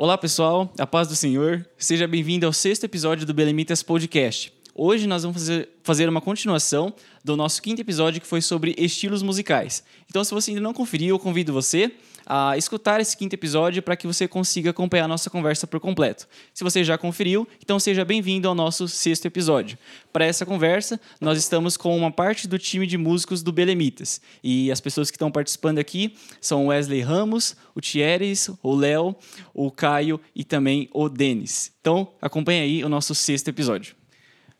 Olá, pessoal, a paz do Senhor. Seja bem-vindo ao sexto episódio do Belemitas Podcast. Hoje nós vamos fazer, fazer uma continuação do nosso quinto episódio que foi sobre estilos musicais. Então, se você ainda não conferiu, eu convido você a escutar esse quinto episódio para que você consiga acompanhar a nossa conversa por completo. Se você já conferiu, então seja bem-vindo ao nosso sexto episódio. Para essa conversa, nós estamos com uma parte do time de músicos do Belemitas. E as pessoas que estão participando aqui são Wesley Ramos, o Thieres, o Léo, o Caio e também o Denis. Então, acompanhe aí o nosso sexto episódio.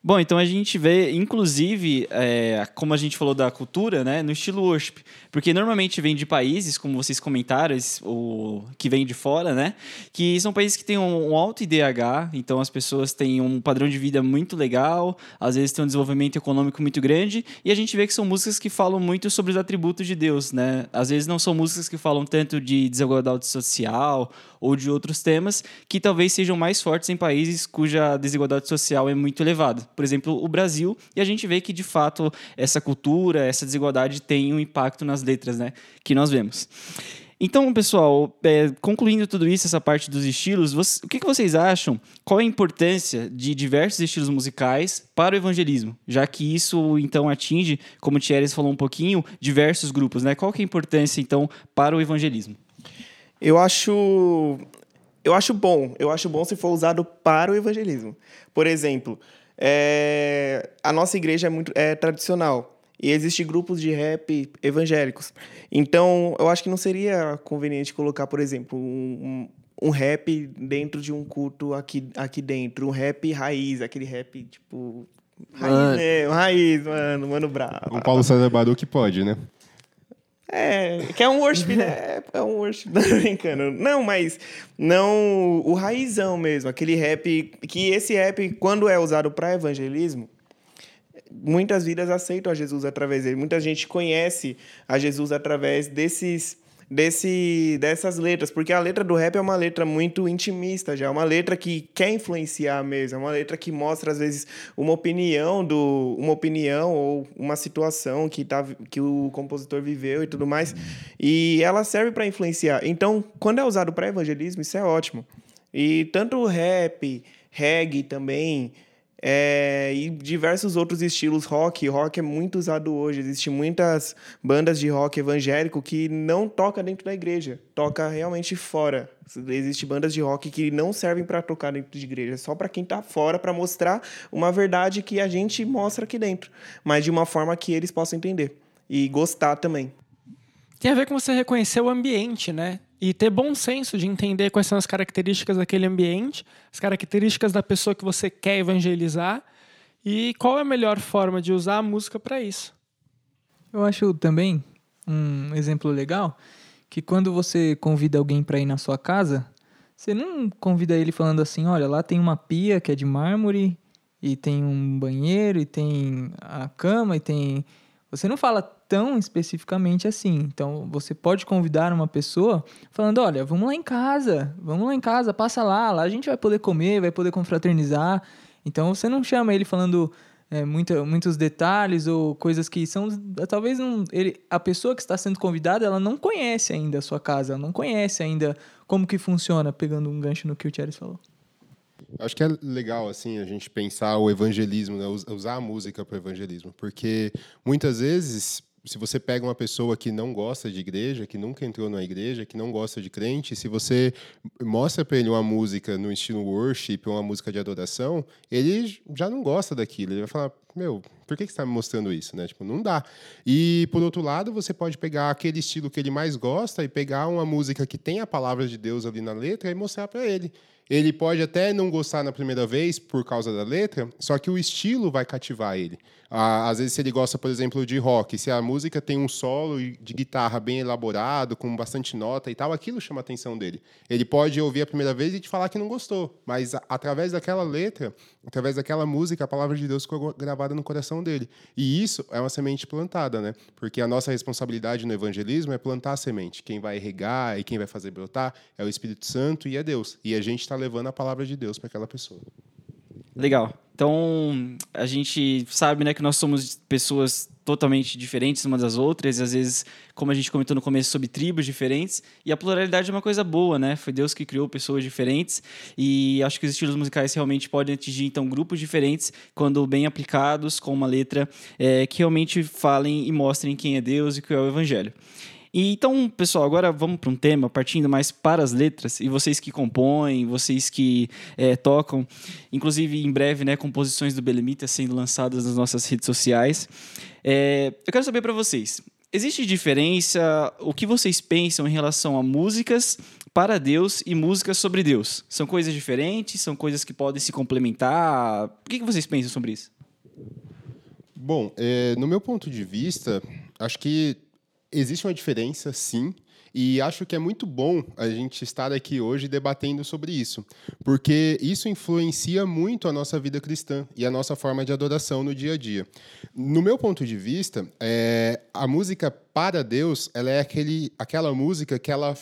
Bom, então a gente vê, inclusive, é, como a gente falou da cultura, né, no estilo worship, porque normalmente vem de países, como vocês comentaram, o que vem de fora, né, que são países que têm um, um alto IDH, então as pessoas têm um padrão de vida muito legal, às vezes têm um desenvolvimento econômico muito grande, e a gente vê que são músicas que falam muito sobre os atributos de Deus, né, às vezes não são músicas que falam tanto de desigualdade social ou de outros temas que talvez sejam mais fortes em países cuja desigualdade social é muito elevada. Por exemplo, o Brasil, e a gente vê que de fato essa cultura, essa desigualdade tem um impacto nas letras, né, que nós vemos. Então, pessoal, é, concluindo tudo isso, essa parte dos estilos, você, o que, que, vocês acham? Qual a importância de diversos estilos musicais para o evangelismo? Já que isso, então, atinge, como o Thierry falou um pouquinho, diversos grupos, né? Qual que é a importância, então, para o evangelismo? Eu acho eu acho bom, eu acho bom se for usado para o evangelismo. Por exemplo, é, a nossa igreja é muito é tradicional e existem grupos de rap evangélicos. Então, eu acho que não seria conveniente colocar, por exemplo, um, um, um rap dentro de um culto aqui, aqui dentro, um rap raiz, aquele rap tipo Raiz, né? Raiz, mano, mano bravo. O Paulo César Baruch pode, né? É, que é um worship, né? É um worship, não brincando. Não, mas não o raizão mesmo, aquele rap que esse rap quando é usado para evangelismo, muitas vidas aceitam a Jesus através dele. Muita gente conhece a Jesus através desses desse, dessas letras, porque a letra do rap é uma letra muito intimista já, é uma letra que quer influenciar mesmo, é uma letra que mostra às vezes uma opinião do uma opinião ou uma situação que tá que o compositor viveu e tudo mais, e ela serve para influenciar. Então, quando é usado para evangelismo, isso é ótimo. E tanto o rap, reggae também, é, e diversos outros estilos rock. Rock é muito usado hoje. Existem muitas bandas de rock evangélico que não toca dentro da igreja, toca realmente fora. Existem bandas de rock que não servem para tocar dentro de igreja, só para quem está fora, para mostrar uma verdade que a gente mostra aqui dentro, mas de uma forma que eles possam entender e gostar também. Tem a ver com você reconhecer o ambiente, né? E ter bom senso de entender quais são as características daquele ambiente, as características da pessoa que você quer evangelizar e qual é a melhor forma de usar a música para isso. Eu acho também um exemplo legal que quando você convida alguém para ir na sua casa, você não convida ele falando assim, olha, lá tem uma pia que é de mármore e tem um banheiro e tem a cama e tem você não fala tão especificamente assim. Então, você pode convidar uma pessoa falando: olha, vamos lá em casa, vamos lá em casa, passa lá, lá a gente vai poder comer, vai poder confraternizar. Então, você não chama ele falando é, muita, muitos detalhes ou coisas que são. Talvez não, ele, a pessoa que está sendo convidada ela não conhece ainda a sua casa, ela não conhece ainda como que funciona, pegando um gancho no que o Thierry falou. Acho que é legal assim a gente pensar o evangelismo, né? usar a música para o evangelismo, porque muitas vezes se você pega uma pessoa que não gosta de igreja, que nunca entrou na igreja, que não gosta de crente, se você mostra para ele uma música no estilo worship, uma música de adoração, ele já não gosta daquilo. Ele vai falar: Meu, por que, você está me mostrando isso? Né? Tipo, não dá. E, por outro lado, você pode pegar aquele estilo que ele mais gosta e pegar uma música que tem a palavra de Deus ali na letra e mostrar para ele. Ele pode até não gostar na primeira vez por causa da letra, só que o estilo vai cativar ele. Às vezes, se ele gosta, por exemplo, de rock, se a música tem um solo de guitarra bem elaborado, com bastante nota e tal, aquilo chama a atenção dele. Ele pode ouvir a primeira vez e te falar que não gostou, mas através daquela letra, através daquela música, a palavra de Deus ficou gravada no coração dele. E isso é uma semente plantada, né? Porque a nossa responsabilidade no evangelismo é plantar a semente. Quem vai regar e quem vai fazer brotar é o Espírito Santo e é Deus. E a gente está levando a palavra de Deus para aquela pessoa. Legal. Então, a gente sabe né, que nós somos pessoas totalmente diferentes umas das outras, e às vezes, como a gente comentou no começo, sobre tribos diferentes, e a pluralidade é uma coisa boa, né? Foi Deus que criou pessoas diferentes, e acho que os estilos musicais realmente podem atingir, então, grupos diferentes, quando bem aplicados, com uma letra é, que realmente falem e mostrem quem é Deus e que é o Evangelho. Então, pessoal, agora vamos para um tema partindo mais para as letras e vocês que compõem, vocês que é, tocam, inclusive em breve, né, composições do Belemita sendo lançadas nas nossas redes sociais. É, eu quero saber para vocês, existe diferença? O que vocês pensam em relação a músicas para Deus e músicas sobre Deus? São coisas diferentes? São coisas que podem se complementar? O que vocês pensam sobre isso? Bom, é, no meu ponto de vista, acho que existe uma diferença, sim. E acho que é muito bom a gente estar aqui hoje debatendo sobre isso, porque isso influencia muito a nossa vida cristã e a nossa forma de adoração no dia a dia. No meu ponto de vista, é, a música para Deus, ela é aquele, aquela música que ela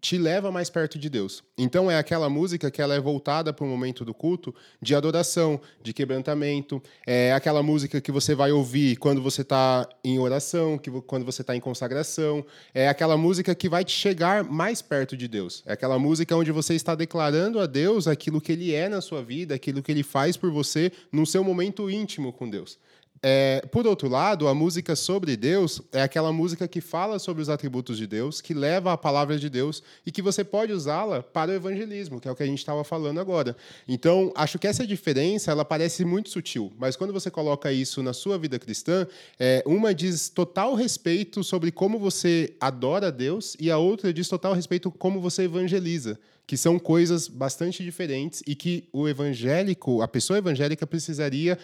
te leva mais perto de Deus. Então é aquela música que ela é voltada para o momento do culto de adoração, de quebrantamento. É aquela música que você vai ouvir quando você está em oração, que quando você está em consagração. É aquela música que vai te chegar mais perto de Deus. É aquela música onde você está declarando a Deus aquilo que Ele é na sua vida, aquilo que Ele faz por você no seu momento íntimo com Deus. É, por outro lado, a música sobre Deus é aquela música que fala sobre os atributos de Deus, que leva a palavra de Deus e que você pode usá-la para o evangelismo, que é o que a gente estava falando agora. Então, acho que essa diferença ela parece muito sutil, mas quando você coloca isso na sua vida cristã, é, uma diz total respeito sobre como você adora Deus e a outra diz total respeito como você evangeliza que são coisas bastante diferentes e que o evangélico, a pessoa evangélica precisaria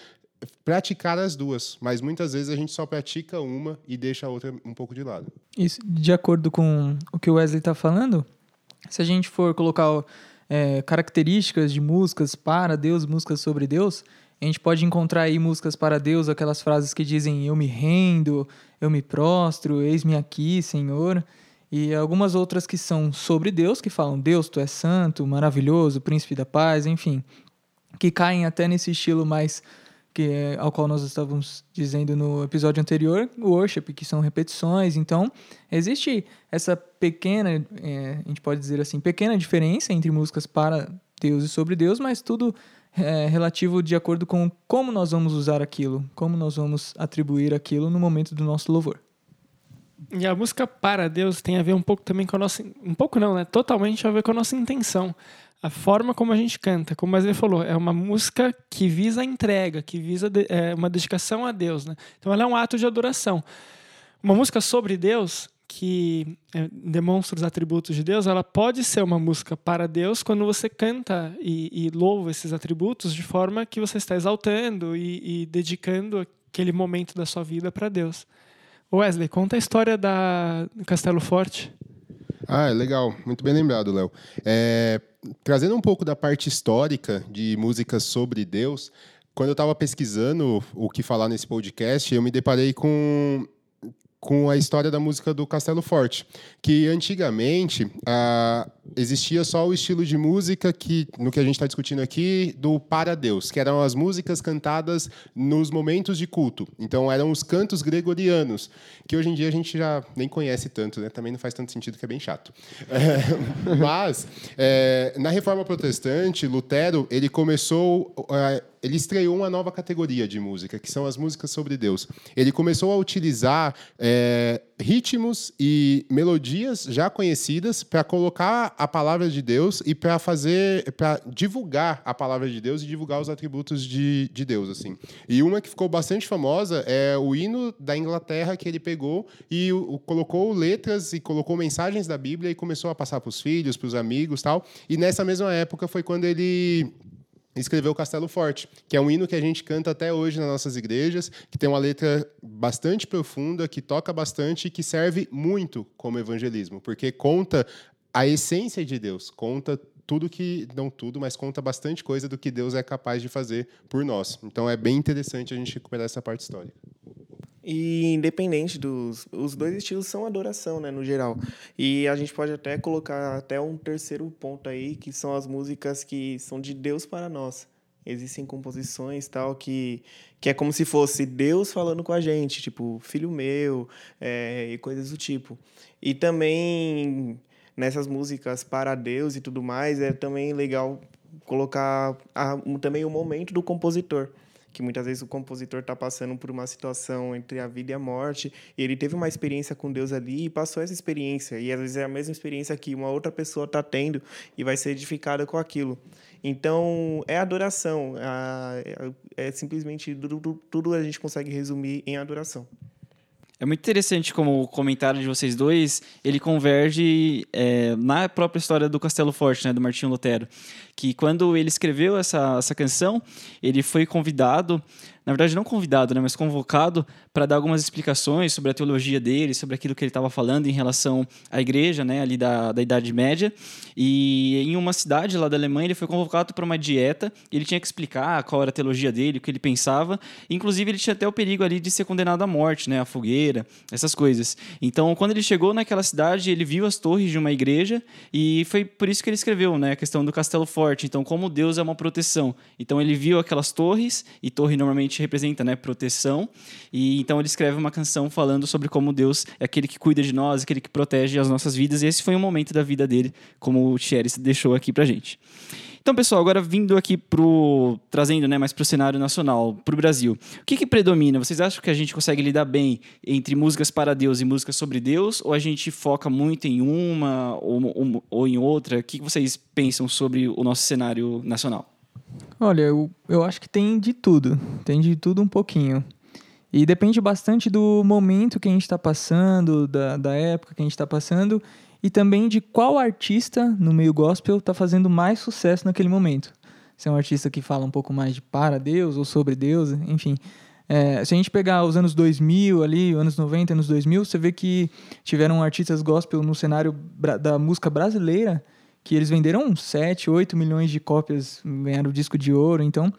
praticar as duas, mas muitas vezes a gente só pratica uma e deixa a outra um pouco de lado. Isso, de acordo com o que o Wesley está falando, se a gente for colocar é, características de músicas para Deus, músicas sobre Deus, a gente pode encontrar aí músicas para Deus, aquelas frases que dizem eu me rendo, eu me prostro, eis-me aqui, Senhor. E algumas outras que são sobre Deus, que falam Deus, tu és santo, maravilhoso, príncipe da paz, enfim. Que caem até nesse estilo mais que é, ao qual nós estávamos dizendo no episódio anterior, o worship, que são repetições. Então, existe essa pequena, é, a gente pode dizer assim, pequena diferença entre músicas para Deus e sobre Deus, mas tudo é relativo de acordo com como nós vamos usar aquilo, como nós vamos atribuir aquilo no momento do nosso louvor. E a música para Deus tem a ver um pouco também com a nossa. Um pouco não, né? Totalmente a ver com a nossa intenção a forma como a gente canta, como ele falou, é uma música que visa a entrega, que visa de, é, uma dedicação a Deus. Né? Então ela é um ato de adoração. Uma música sobre Deus, que é, demonstra os atributos de Deus, ela pode ser uma música para Deus quando você canta e, e louva esses atributos de forma que você está exaltando e, e dedicando aquele momento da sua vida para Deus. Wesley, conta a história da Castelo Forte. Ah, é legal. Muito bem lembrado, Léo. É, trazendo um pouco da parte histórica de músicas sobre Deus, quando eu estava pesquisando o que falar nesse podcast, eu me deparei com com a história da música do Castelo Forte, que antigamente ah, existia só o estilo de música que, no que a gente está discutindo aqui, do para Deus, que eram as músicas cantadas nos momentos de culto. Então eram os cantos gregorianos, que hoje em dia a gente já nem conhece tanto, né? Também não faz tanto sentido que é bem chato. É, mas é, na Reforma Protestante, Lutero ele começou é, ele estreou uma nova categoria de música, que são as músicas sobre Deus. Ele começou a utilizar é, ritmos e melodias já conhecidas para colocar a palavra de Deus e para fazer, para divulgar a palavra de Deus e divulgar os atributos de, de Deus, assim. E uma que ficou bastante famosa é o hino da Inglaterra que ele pegou e o, colocou letras e colocou mensagens da Bíblia e começou a passar para os filhos, para os amigos, tal. E nessa mesma época foi quando ele escreveu Castelo Forte, que é um hino que a gente canta até hoje nas nossas igrejas, que tem uma letra bastante profunda, que toca bastante e que serve muito como evangelismo, porque conta a essência de Deus, conta tudo que, não tudo, mas conta bastante coisa do que Deus é capaz de fazer por nós. Então é bem interessante a gente recuperar essa parte histórica. E independente dos. Os dois estilos são adoração, né, no geral. E a gente pode até colocar até um terceiro ponto aí, que são as músicas que são de Deus para nós. Existem composições tal que, que é como se fosse Deus falando com a gente, tipo, filho meu, é, e coisas do tipo. E também nessas músicas para Deus e tudo mais, é também legal colocar a, também o momento do compositor que muitas vezes o compositor está passando por uma situação entre a vida e a morte, e ele teve uma experiência com Deus ali e passou essa experiência, e às vezes é a mesma experiência que uma outra pessoa está tendo e vai ser edificada com aquilo. Então, é adoração, é, é simplesmente tudo, tudo a gente consegue resumir em adoração. É muito interessante como o comentário de vocês dois, ele converge é, na própria história do Castelo Forte, né, do Martinho Lutero. Que quando ele escreveu essa, essa canção, ele foi convidado na verdade não convidado, né, mas convocado para dar algumas explicações sobre a teologia dele, sobre aquilo que ele estava falando em relação à igreja, né, ali da, da Idade Média. E em uma cidade lá da Alemanha, ele foi convocado para uma dieta, ele tinha que explicar qual era a teologia dele, o que ele pensava. Inclusive, ele tinha até o perigo ali de ser condenado à morte, né, à fogueira, essas coisas. Então, quando ele chegou naquela cidade, ele viu as torres de uma igreja, e foi por isso que ele escreveu, né, a questão do castelo forte. Então, como Deus é uma proteção. Então, ele viu aquelas torres, e torre normalmente representa, né, proteção. E então ele escreve uma canção falando sobre como Deus é aquele que cuida de nós, aquele que protege as nossas vidas. E esse foi um momento da vida dele, como o Thierry deixou aqui pra gente. Então, pessoal, agora vindo aqui pro trazendo, né, mais pro cenário nacional, pro Brasil. O que que predomina? Vocês acham que a gente consegue lidar bem entre músicas para Deus e músicas sobre Deus, ou a gente foca muito em uma ou, ou em outra? O que que vocês pensam sobre o nosso cenário nacional? Olha, eu, eu acho que tem de tudo. Tem de tudo um pouquinho. E depende bastante do momento que a gente está passando, da, da época que a gente está passando, e também de qual artista no meio gospel está fazendo mais sucesso naquele momento. Se é um artista que fala um pouco mais de para Deus ou sobre Deus, enfim. É, se a gente pegar os anos 2000 ali, anos 90, anos 2000, você vê que tiveram artistas gospel no cenário da música brasileira que eles venderam 7, 8 milhões de cópias, ganharam o disco de ouro, então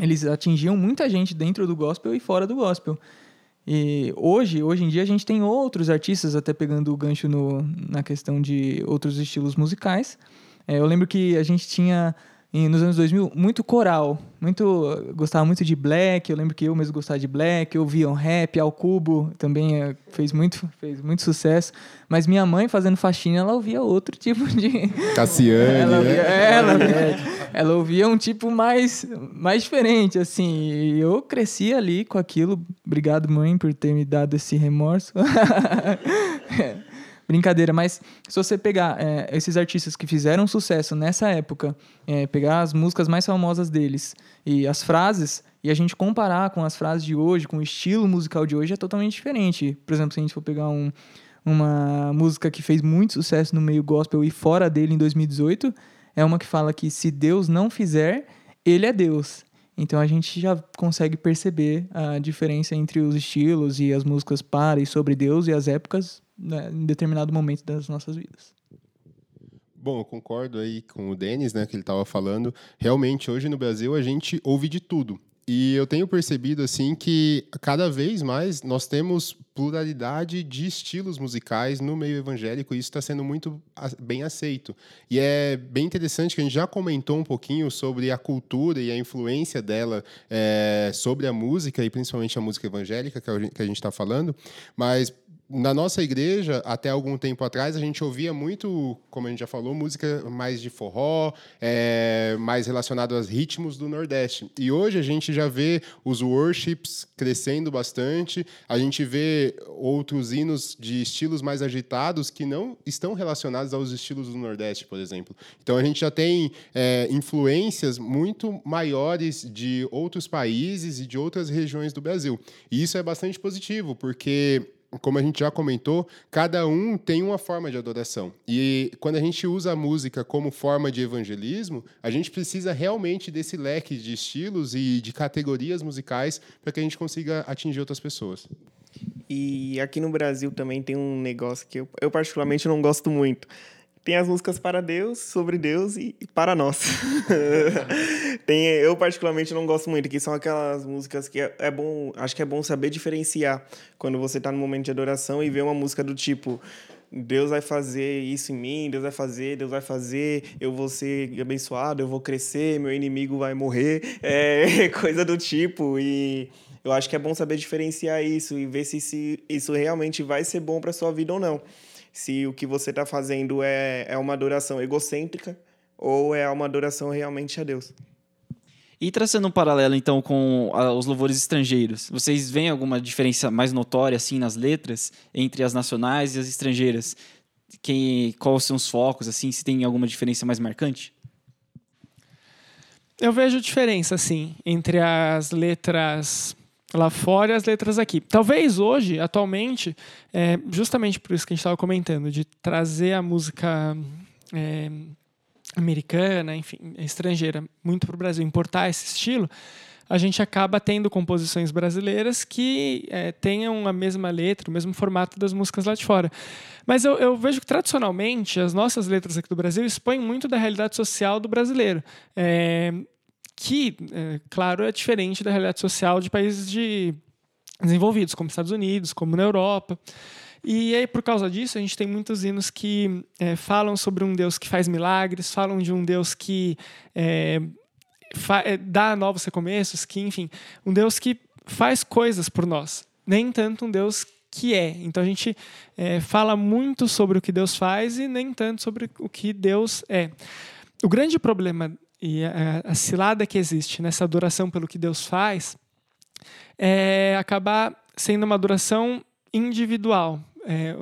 eles atingiam muita gente dentro do gospel e fora do gospel. E hoje, hoje em dia, a gente tem outros artistas, até pegando o gancho no, na questão de outros estilos musicais. É, eu lembro que a gente tinha nos anos 2000, muito coral. Muito, gostava muito de black, eu lembro que eu mesmo gostava de black, eu via um rap, ao cubo, também é, fez muito, fez muito sucesso. Mas minha mãe fazendo faxina, ela ouvia outro tipo de Cassiane, ela ouvia, né? ela, ela ouvia um tipo mais mais diferente assim. E eu cresci ali com aquilo. Obrigado, mãe, por ter me dado esse remorso. Brincadeira, mas se você pegar é, esses artistas que fizeram sucesso nessa época, é, pegar as músicas mais famosas deles e as frases, e a gente comparar com as frases de hoje, com o estilo musical de hoje, é totalmente diferente. Por exemplo, se a gente for pegar um, uma música que fez muito sucesso no meio gospel e fora dele em 2018, é uma que fala que se Deus não fizer, ele é Deus. Então a gente já consegue perceber a diferença entre os estilos e as músicas para e sobre Deus e as épocas né, em determinado momento das nossas vidas. Bom, eu concordo aí com o Denis, né, que ele estava falando. Realmente, hoje no Brasil, a gente ouve de tudo. E eu tenho percebido assim que cada vez mais nós temos pluralidade de estilos musicais no meio evangélico e isso está sendo muito bem aceito. E é bem interessante que a gente já comentou um pouquinho sobre a cultura e a influência dela é, sobre a música e principalmente a música evangélica que a gente está falando, mas na nossa igreja, até algum tempo atrás, a gente ouvia muito, como a gente já falou, música mais de forró, é, mais relacionado aos ritmos do Nordeste. E hoje a gente já vê os worships crescendo bastante, a gente vê outros hinos de estilos mais agitados que não estão relacionados aos estilos do Nordeste, por exemplo. Então a gente já tem é, influências muito maiores de outros países e de outras regiões do Brasil. E isso é bastante positivo, porque como a gente já comentou, cada um tem uma forma de adoração. E quando a gente usa a música como forma de evangelismo, a gente precisa realmente desse leque de estilos e de categorias musicais para que a gente consiga atingir outras pessoas. E aqui no Brasil também tem um negócio que eu, eu particularmente não gosto muito, tem as músicas para Deus, sobre Deus e para nós. tem, eu particularmente não gosto muito, que são aquelas músicas que é, é, bom, acho que é bom saber diferenciar quando você está no momento de adoração e vê uma música do tipo Deus vai fazer isso em mim, Deus vai fazer, Deus vai fazer, eu vou ser abençoado, eu vou crescer, meu inimigo vai morrer, é coisa do tipo. E eu acho que é bom saber diferenciar isso e ver se, se isso realmente vai ser bom para sua vida ou não. Se o que você está fazendo é, é uma adoração egocêntrica ou é uma adoração realmente a Deus. E traçando um paralelo, então, com a, os louvores estrangeiros, vocês veem alguma diferença mais notória, assim, nas letras, entre as nacionais e as estrangeiras? Quem, quais são os focos, assim, se tem alguma diferença mais marcante? Eu vejo diferença, sim, entre as letras lá fora e as letras aqui. Talvez hoje, atualmente, é, justamente por isso que a gente estava comentando, de trazer a música... É, americana, enfim, estrangeira, muito para o Brasil, importar esse estilo, a gente acaba tendo composições brasileiras que é, tenham a mesma letra, o mesmo formato das músicas lá de fora. Mas eu, eu, vejo que, tradicionalmente, as nossas letras aqui do Brasil expõem muito da realidade social do brasileiro. É, que, é, claro, é diferente da realidade social de países de desenvolvidos, como Estados Unidos, como na Europa. E aí, por causa disso, a gente tem muitos hinos que é, falam sobre um Deus que faz milagres, falam de um Deus que é, é, dá novos recomeços, que, enfim, um Deus que faz coisas por nós, nem tanto um Deus que é. Então a gente é, fala muito sobre o que Deus faz e nem tanto sobre o que Deus é. O grande problema e a, a cilada que existe nessa adoração pelo que Deus faz é acabar sendo uma adoração individual, é,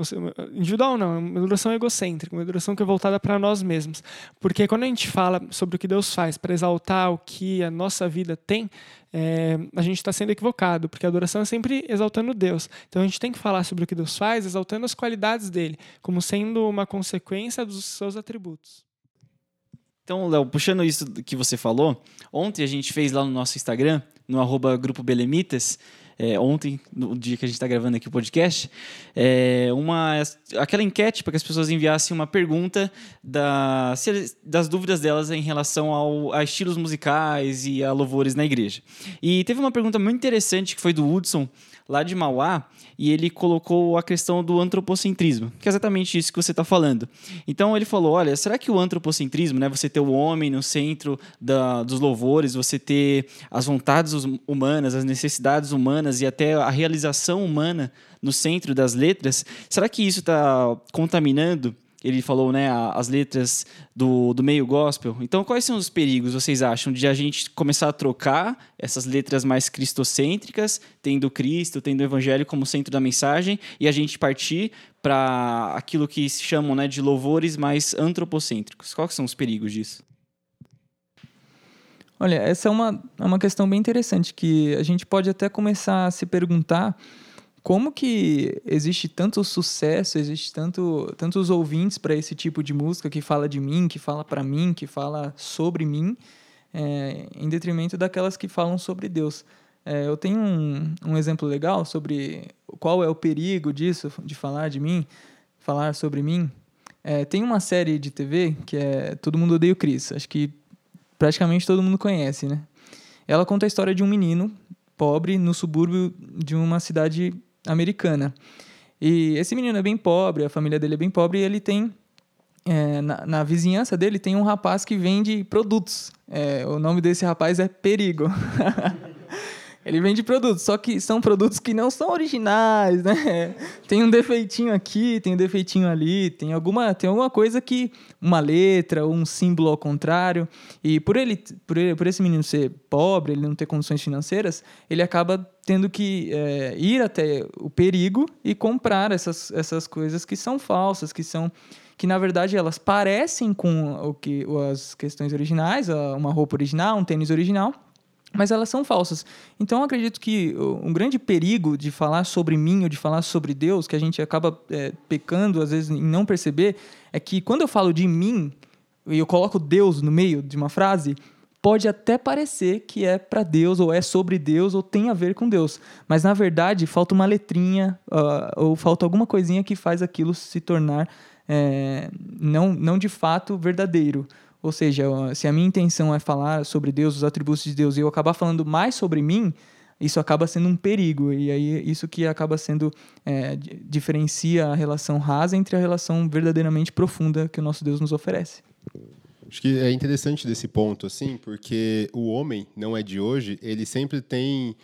individual não, é uma adoração egocêntrica, uma adoração que é voltada para nós mesmos. Porque quando a gente fala sobre o que Deus faz para exaltar o que a nossa vida tem, é, a gente está sendo equivocado, porque a adoração é sempre exaltando Deus. Então a gente tem que falar sobre o que Deus faz, exaltando as qualidades dele, como sendo uma consequência dos seus atributos. Então, Léo, puxando isso que você falou, ontem a gente fez lá no nosso Instagram, no arroba Grupo Belemitas, é, ontem, no dia que a gente está gravando aqui o podcast, é, uma, aquela enquete para que as pessoas enviassem uma pergunta da, das dúvidas delas em relação ao, a estilos musicais e a louvores na igreja. E teve uma pergunta muito interessante que foi do Hudson, lá de Mauá, e ele colocou a questão do antropocentrismo, que é exatamente isso que você está falando. Então ele falou: olha, será que o antropocentrismo, né, você ter o homem no centro da, dos louvores, você ter as vontades humanas, as necessidades humanas e até a realização humana no centro das letras, será que isso está contaminando ele falou, né, as letras do, do meio gospel. Então, quais são os perigos, vocês acham, de a gente começar a trocar essas letras mais cristocêntricas, tendo Cristo, tendo o Evangelho como centro da mensagem, e a gente partir para aquilo que se chamam né, de louvores mais antropocêntricos? Quais são os perigos disso? Olha, essa é uma, é uma questão bem interessante que a gente pode até começar a se perguntar como que existe tanto sucesso, existe tanto, tantos ouvintes para esse tipo de música que fala de mim, que fala para mim, que fala sobre mim, é, em detrimento daquelas que falam sobre Deus. É, eu tenho um, um exemplo legal sobre qual é o perigo disso, de falar de mim, falar sobre mim. É, tem uma série de TV que é Todo Mundo Odeia o Chris. Acho que praticamente todo mundo conhece, né? Ela conta a história de um menino pobre no subúrbio de uma cidade americana. E esse menino é bem pobre, a família dele é bem pobre, e ele tem. É, na, na, vizinhança dele tem um rapaz que vende produtos. É, o nome desse rapaz é Perigo. Ele vende produtos, só que são produtos que não são originais, né? Tem um defeitinho aqui, tem um defeitinho ali, tem alguma, tem alguma coisa que uma letra ou um símbolo ao contrário. E por ele, por ele, por esse menino ser pobre, ele não ter condições financeiras, ele acaba tendo que é, ir até o perigo e comprar essas, essas coisas que são falsas, que são que na verdade elas parecem com o que as questões originais, uma roupa original, um tênis original, mas elas são falsas. Então eu acredito que um grande perigo de falar sobre mim ou de falar sobre Deus, que a gente acaba é, pecando às vezes em não perceber, é que quando eu falo de mim e eu coloco Deus no meio de uma frase, pode até parecer que é para Deus ou é sobre Deus ou tem a ver com Deus, mas na verdade falta uma letrinha uh, ou falta alguma coisinha que faz aquilo se tornar é, não, não de fato verdadeiro. Ou seja, se a minha intenção é falar sobre Deus, os atributos de Deus, e eu acabar falando mais sobre mim, isso acaba sendo um perigo. E aí isso que acaba sendo. É, di- diferencia a relação rasa entre a relação verdadeiramente profunda que o nosso Deus nos oferece. Acho que é interessante desse ponto, assim, porque o homem não é de hoje, ele sempre tem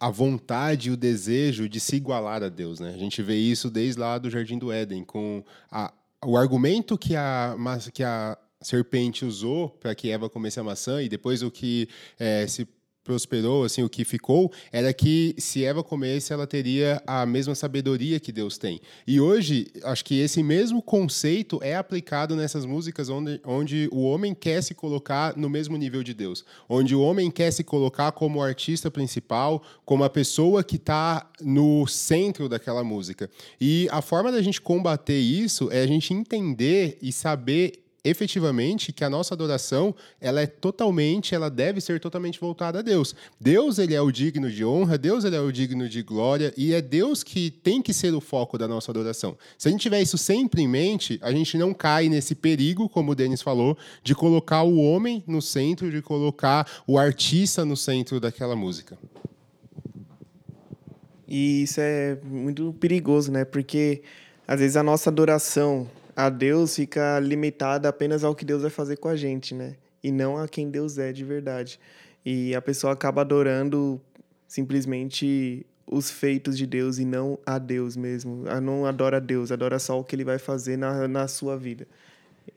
a vontade e o desejo de se igualar a Deus, né? A gente vê isso desde lá do Jardim do Éden, com a- o argumento que a, que a serpente usou para que Eva comesse a maçã e depois o que eh, se prosperou, assim, o que ficou, era que se Eva comesse, ela teria a mesma sabedoria que Deus tem. E hoje, acho que esse mesmo conceito é aplicado nessas músicas onde, onde o homem quer se colocar no mesmo nível de Deus, onde o homem quer se colocar como artista principal, como a pessoa que está no centro daquela música. E a forma da gente combater isso é a gente entender e saber efetivamente que a nossa adoração ela é totalmente ela deve ser totalmente voltada a Deus. Deus ele é o digno de honra Deus ele é o digno de glória e é Deus que tem que ser o foco da nossa adoração. Se a gente tiver isso sempre em mente a gente não cai nesse perigo como o Denis falou de colocar o homem no centro de colocar o artista no centro daquela música. E isso é muito perigoso, né? Porque às vezes a nossa adoração a Deus fica limitada apenas ao que Deus vai fazer com a gente, né? E não a quem Deus é de verdade. E a pessoa acaba adorando simplesmente os feitos de Deus e não a Deus mesmo. Ela não adora a Deus, adora só o que ele vai fazer na, na sua vida.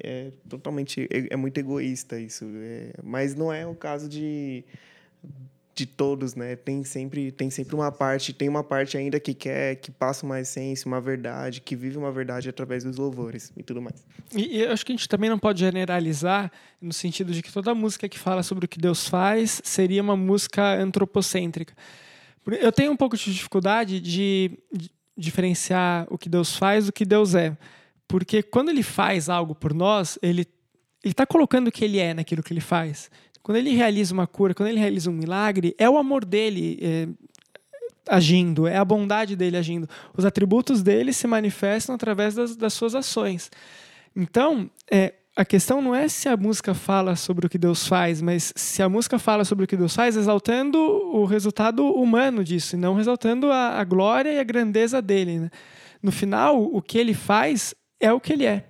É totalmente. É, é muito egoísta isso. É, mas não é o caso de de todos, né? Tem sempre, tem sempre uma parte, tem uma parte ainda que quer, que passa uma essência, uma verdade, que vive uma verdade através dos louvores e tudo mais. E, e eu acho que a gente também não pode generalizar no sentido de que toda música que fala sobre o que Deus faz seria uma música antropocêntrica. Eu tenho um pouco de dificuldade de, de diferenciar o que Deus faz do que Deus é. Porque quando ele faz algo por nós, ele ele está colocando o que ele é naquilo que ele faz. Quando ele realiza uma cura, quando ele realiza um milagre, é o amor dele é, agindo, é a bondade dele agindo. Os atributos dele se manifestam através das, das suas ações. Então, é, a questão não é se a música fala sobre o que Deus faz, mas se a música fala sobre o que Deus faz, exaltando o resultado humano disso, e não exaltando a, a glória e a grandeza dele. né? No final, o que ele faz é o que ele é.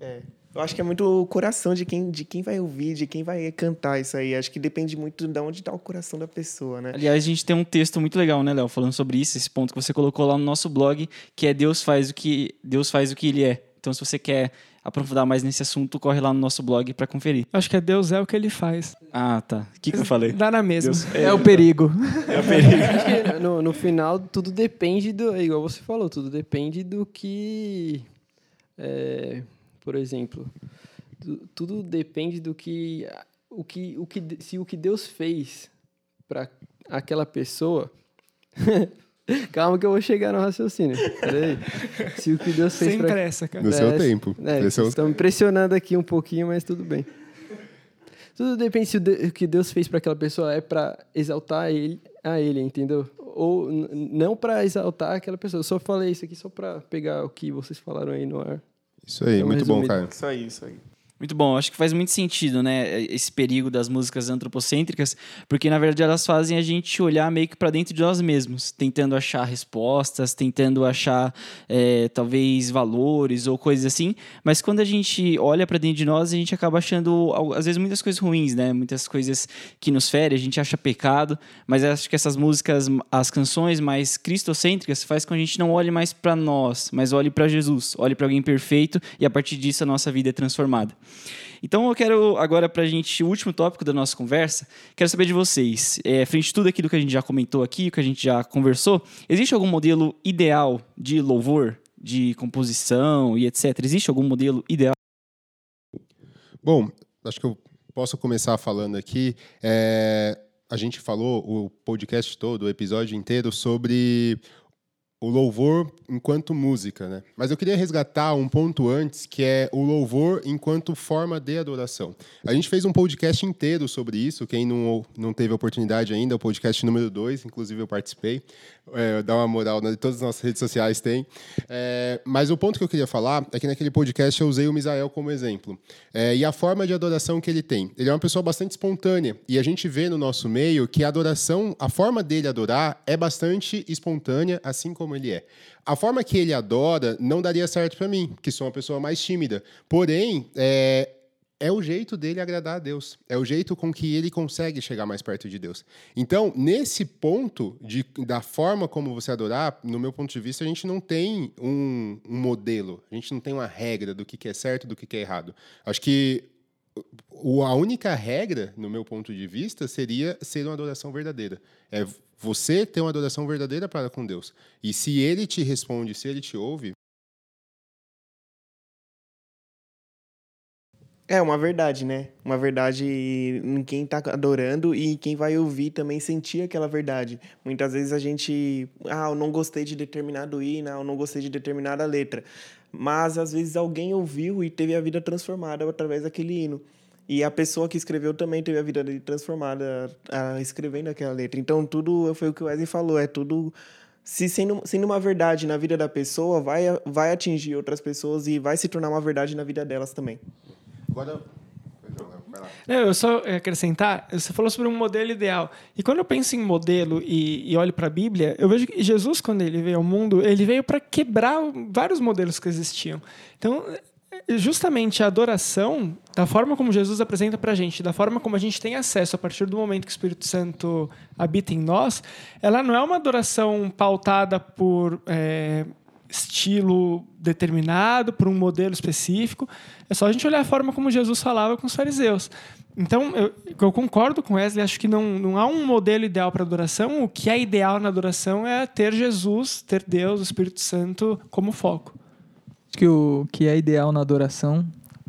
É. Eu acho que é muito o coração de quem, de quem vai ouvir, de quem vai cantar isso aí. Acho que depende muito de onde está o coração da pessoa, né? Aliás, a gente tem um texto muito legal, né, Léo, falando sobre isso, esse ponto que você colocou lá no nosso blog, que é Deus faz o que Deus faz o que ele é. Então, se você quer aprofundar mais nesse assunto, corre lá no nosso blog para conferir. Acho que é Deus é o que ele faz. Ah, tá. O que, que eu falei? Dá na mesma. Deus É, o perigo. é o perigo. No, no final, tudo depende do. é Igual você falou, tudo depende do que. é, por exemplo, tu- tudo depende do que. O que, o que se o que Deus fez para aquela pessoa. Calma que eu vou chegar no raciocínio. Peraí. Se o que Deus fez Sem para pressa, cara. no seu tempo é, é estão me pressionando aqui um pouquinho, mas tudo bem. Tudo depende se o, que Deus fez para aquela pessoa é para exaltar ele, a ele, entendeu? Ou não para exaltar aquela pessoa. Eu só falei isso aqui só para pegar o que vocês falaram aí no ar. Isso aí Então, muito bom resumido. cara Isso aí, isso aí. Muito bom, acho que faz muito sentido, né, esse perigo das músicas antropocêntricas, porque na verdade elas fazem a gente olhar meio que para dentro de nós mesmos, tentando achar respostas, tentando achar é, talvez valores ou coisas assim, mas quando a gente olha para dentro de nós, a gente acaba achando às vezes muitas coisas ruins, né, muitas coisas que nos ferem, a gente acha pecado, mas acho que essas músicas, as canções mais cristocêntricas faz com que a gente não olhe mais para nós, mas olhe para Jesus, olhe para alguém perfeito e a partir disso a nossa vida é transformada. Então eu quero agora para a gente o último tópico da nossa conversa, quero saber de vocês, é, frente a tudo aquilo que a gente já comentou aqui, o que a gente já conversou, existe algum modelo ideal de louvor, de composição e etc? Existe algum modelo ideal? Bom, acho que eu posso começar falando aqui. É, a gente falou o podcast todo, o episódio inteiro, sobre o louvor enquanto música, né? Mas eu queria resgatar um ponto antes, que é o louvor enquanto forma de adoração. A gente fez um podcast inteiro sobre isso, quem não, não teve oportunidade ainda, o podcast número 2, inclusive eu participei, é, dá uma moral, né? todas as nossas redes sociais têm. É, mas o ponto que eu queria falar é que naquele podcast eu usei o Misael como exemplo. É, e a forma de adoração que ele tem. Ele é uma pessoa bastante espontânea, e a gente vê no nosso meio que a adoração, a forma dele adorar é bastante espontânea, assim como como ele é. A forma que ele adora não daria certo para mim, que sou uma pessoa mais tímida. Porém, é, é o jeito dele agradar a Deus. É o jeito com que ele consegue chegar mais perto de Deus. Então, nesse ponto de, da forma como você adorar, no meu ponto de vista, a gente não tem um, um modelo, a gente não tem uma regra do que, que é certo do que, que é errado. Acho que a única regra, no meu ponto de vista, seria ser uma adoração verdadeira. É você ter uma adoração verdadeira para com Deus. E se ele te responde, se ele te ouve. É uma verdade, né? Uma verdade em quem está adorando e quem vai ouvir também sentir aquela verdade. Muitas vezes a gente, ah, eu não gostei de determinado hino, eu não gostei de determinada letra mas às vezes alguém ouviu e teve a vida transformada através daquele hino. E a pessoa que escreveu também teve a vida transformada a, escrevendo aquela letra. Então, tudo foi o que o Wesley falou, é tudo. Se sendo, sendo uma verdade na vida da pessoa, vai, vai atingir outras pessoas e vai se tornar uma verdade na vida delas também. Agora, não, eu só acrescentar, você falou sobre um modelo ideal. E quando eu penso em modelo e, e olho para a Bíblia, eu vejo que Jesus, quando ele veio ao mundo, ele veio para quebrar vários modelos que existiam. Então, justamente a adoração, da forma como Jesus apresenta para a gente, da forma como a gente tem acesso a partir do momento que o Espírito Santo habita em nós, ela não é uma adoração pautada por é, estilo determinado, por um modelo específico. É só a gente olhar a forma como Jesus falava com os fariseus. Então, eu, eu concordo com Wesley, acho que não, não há um modelo ideal para adoração. O que é ideal na adoração é ter Jesus, ter Deus, o Espírito Santo como foco. Acho que o que é ideal na adoração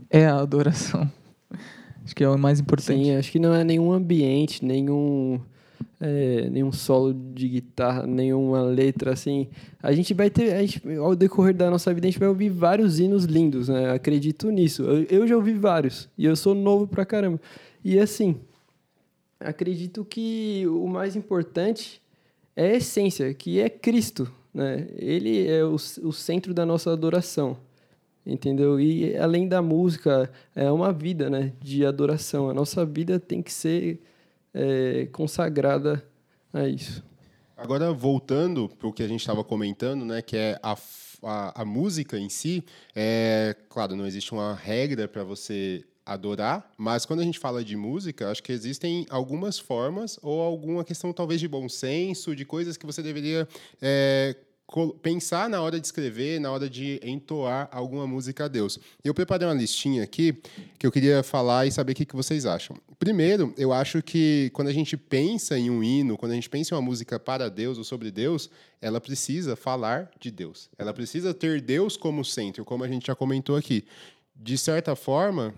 é a adoração. Acho que é o mais importante. Sim, acho que não é nenhum ambiente, nenhum é, nenhum solo de guitarra, nenhuma letra assim. A gente vai ter, gente, ao decorrer da nossa vida, a gente vai ouvir vários hinos lindos, né? Acredito nisso. Eu, eu já ouvi vários e eu sou novo pra caramba. E assim, acredito que o mais importante é a essência, que é Cristo, né? Ele é o, o centro da nossa adoração entendeu? E além da música, é uma vida, né, de adoração. A nossa vida tem que ser é, consagrada a isso. Agora, voltando para o que a gente estava comentando, né, que é a, a, a, música em si, é, claro, não existe uma regra para você adorar, mas quando a gente fala de música, acho que existem algumas formas ou alguma questão talvez de bom senso, de coisas que você deveria é, pensar na hora de escrever, na hora de entoar alguma música a Deus. Eu preparei uma listinha aqui que eu queria falar e saber o que vocês acham. Primeiro, eu acho que quando a gente pensa em um hino, quando a gente pensa em uma música para Deus ou sobre Deus, ela precisa falar de Deus. Ela precisa ter Deus como centro, como a gente já comentou aqui. De certa forma,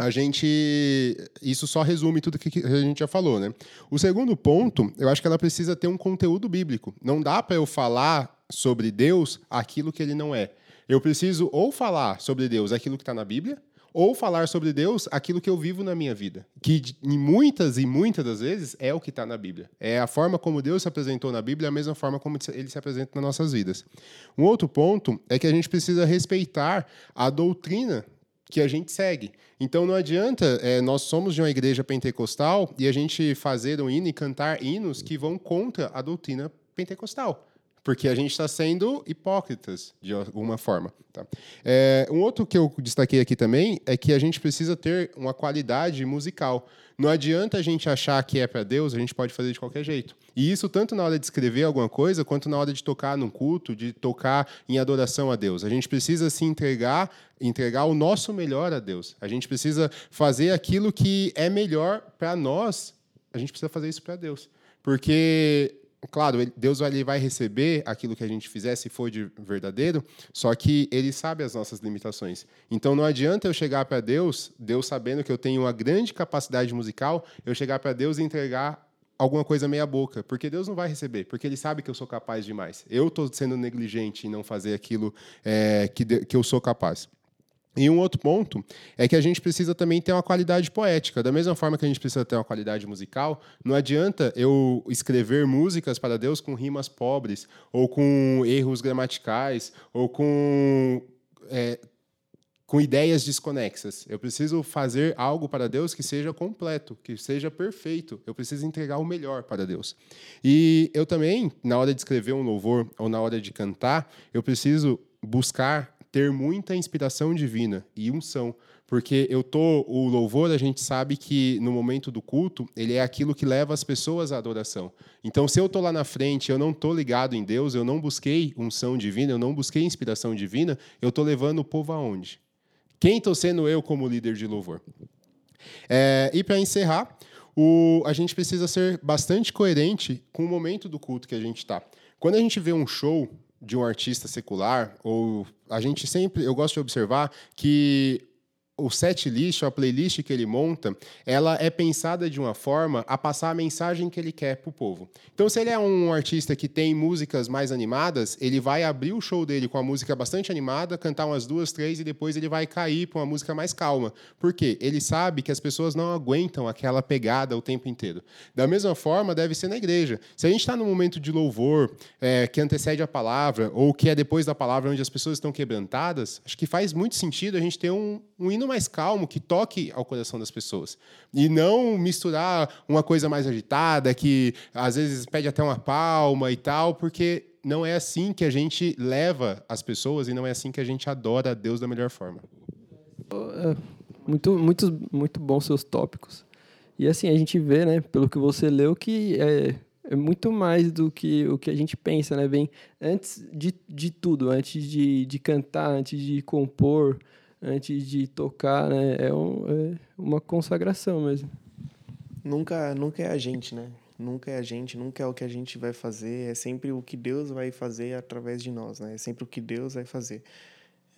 a gente. Isso só resume tudo que a gente já falou, né? O segundo ponto, eu acho que ela precisa ter um conteúdo bíblico. Não dá para eu falar sobre Deus aquilo que ele não é. Eu preciso ou falar sobre Deus aquilo que está na Bíblia, ou falar sobre Deus aquilo que eu vivo na minha vida. Que em muitas e muitas das vezes é o que está na Bíblia. É a forma como Deus se apresentou na Bíblia, a mesma forma como ele se apresenta nas nossas vidas. Um outro ponto é que a gente precisa respeitar a doutrina que a gente segue. Então não adianta, é, nós somos de uma igreja pentecostal e a gente fazer um hino e cantar hinos que vão contra a doutrina pentecostal. Porque a gente está sendo hipócritas, de alguma forma. Tá? É, um outro que eu destaquei aqui também é que a gente precisa ter uma qualidade musical. Não adianta a gente achar que é para Deus, a gente pode fazer de qualquer jeito. E isso tanto na hora de escrever alguma coisa, quanto na hora de tocar num culto, de tocar em adoração a Deus. A gente precisa se entregar, entregar o nosso melhor a Deus. A gente precisa fazer aquilo que é melhor para nós. A gente precisa fazer isso para Deus. Porque claro, Deus ele vai receber aquilo que a gente fizer se for de verdadeiro, só que ele sabe as nossas limitações. Então não adianta eu chegar para Deus, Deus sabendo que eu tenho uma grande capacidade musical, eu chegar para Deus e entregar alguma coisa meia boca, porque Deus não vai receber, porque Ele sabe que eu sou capaz demais. Eu estou sendo negligente em não fazer aquilo é, que, de, que eu sou capaz. E um outro ponto é que a gente precisa também ter uma qualidade poética. Da mesma forma que a gente precisa ter uma qualidade musical, não adianta eu escrever músicas para Deus com rimas pobres, ou com erros gramaticais, ou com é, com ideias desconexas. Eu preciso fazer algo para Deus que seja completo, que seja perfeito. Eu preciso entregar o melhor para Deus. E eu também, na hora de escrever um louvor ou na hora de cantar, eu preciso buscar ter muita inspiração divina e unção, porque eu tô o louvor, a gente sabe que no momento do culto, ele é aquilo que leva as pessoas à adoração. Então, se eu tô lá na frente, eu não tô ligado em Deus, eu não busquei unção divina, eu não busquei inspiração divina, eu tô levando o povo aonde? Quem estou sendo eu como líder de louvor? É, e para encerrar, o, a gente precisa ser bastante coerente com o momento do culto que a gente está. Quando a gente vê um show de um artista secular, ou a gente sempre, eu gosto de observar que o set list, a playlist que ele monta, ela é pensada de uma forma a passar a mensagem que ele quer para o povo. Então, se ele é um artista que tem músicas mais animadas, ele vai abrir o show dele com a música bastante animada, cantar umas duas, três e depois ele vai cair para uma música mais calma. Por quê? Ele sabe que as pessoas não aguentam aquela pegada o tempo inteiro. Da mesma forma, deve ser na igreja. Se a gente está num momento de louvor é, que antecede a palavra ou que é depois da palavra onde as pessoas estão quebrantadas, acho que faz muito sentido a gente ter um, um hino mais calmo, que toque ao coração das pessoas. E não misturar uma coisa mais agitada, que às vezes pede até uma palma e tal, porque não é assim que a gente leva as pessoas e não é assim que a gente adora a Deus da melhor forma. É, muito, muito, muito bons seus tópicos. E assim, a gente vê, né, pelo que você leu, que é, é muito mais do que o que a gente pensa, né? Bem, antes de, de tudo, antes de, de cantar, antes de compor, antes de tocar, né? É, um, é uma consagração mesmo. Nunca, nunca é a gente, né? Nunca é a gente, nunca é o que a gente vai fazer, é sempre o que Deus vai fazer através de nós, né? É sempre o que Deus vai fazer.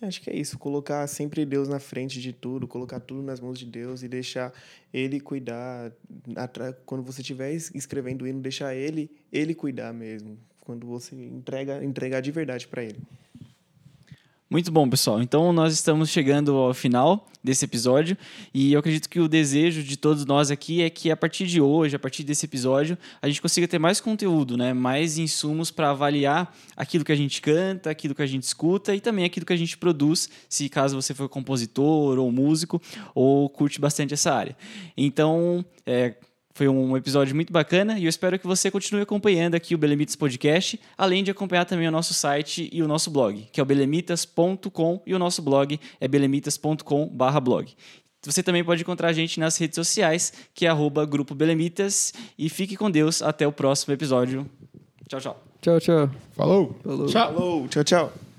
Acho que é isso, colocar sempre Deus na frente de tudo, colocar tudo nas mãos de Deus e deixar Ele cuidar. Quando você estiver escrevendo hino, deixar Ele, Ele cuidar mesmo. Quando você entrega, entregar de verdade para Ele. Muito bom, pessoal. Então nós estamos chegando ao final desse episódio e eu acredito que o desejo de todos nós aqui é que a partir de hoje, a partir desse episódio, a gente consiga ter mais conteúdo, né? Mais insumos para avaliar aquilo que a gente canta, aquilo que a gente escuta e também aquilo que a gente produz, se caso você for compositor ou músico ou curte bastante essa área. Então, é, foi um episódio muito bacana e eu espero que você continue acompanhando aqui o Belemitas Podcast, além de acompanhar também o nosso site e o nosso blog, que é o belemitas.com e o nosso blog é belemitas.com/blog. Você também pode encontrar a gente nas redes sociais, que é arroba Grupo Belemitas. E fique com Deus. Até o próximo episódio. Tchau, tchau. Tchau, tchau. Falou! Falou. Falou, tchau, tchau.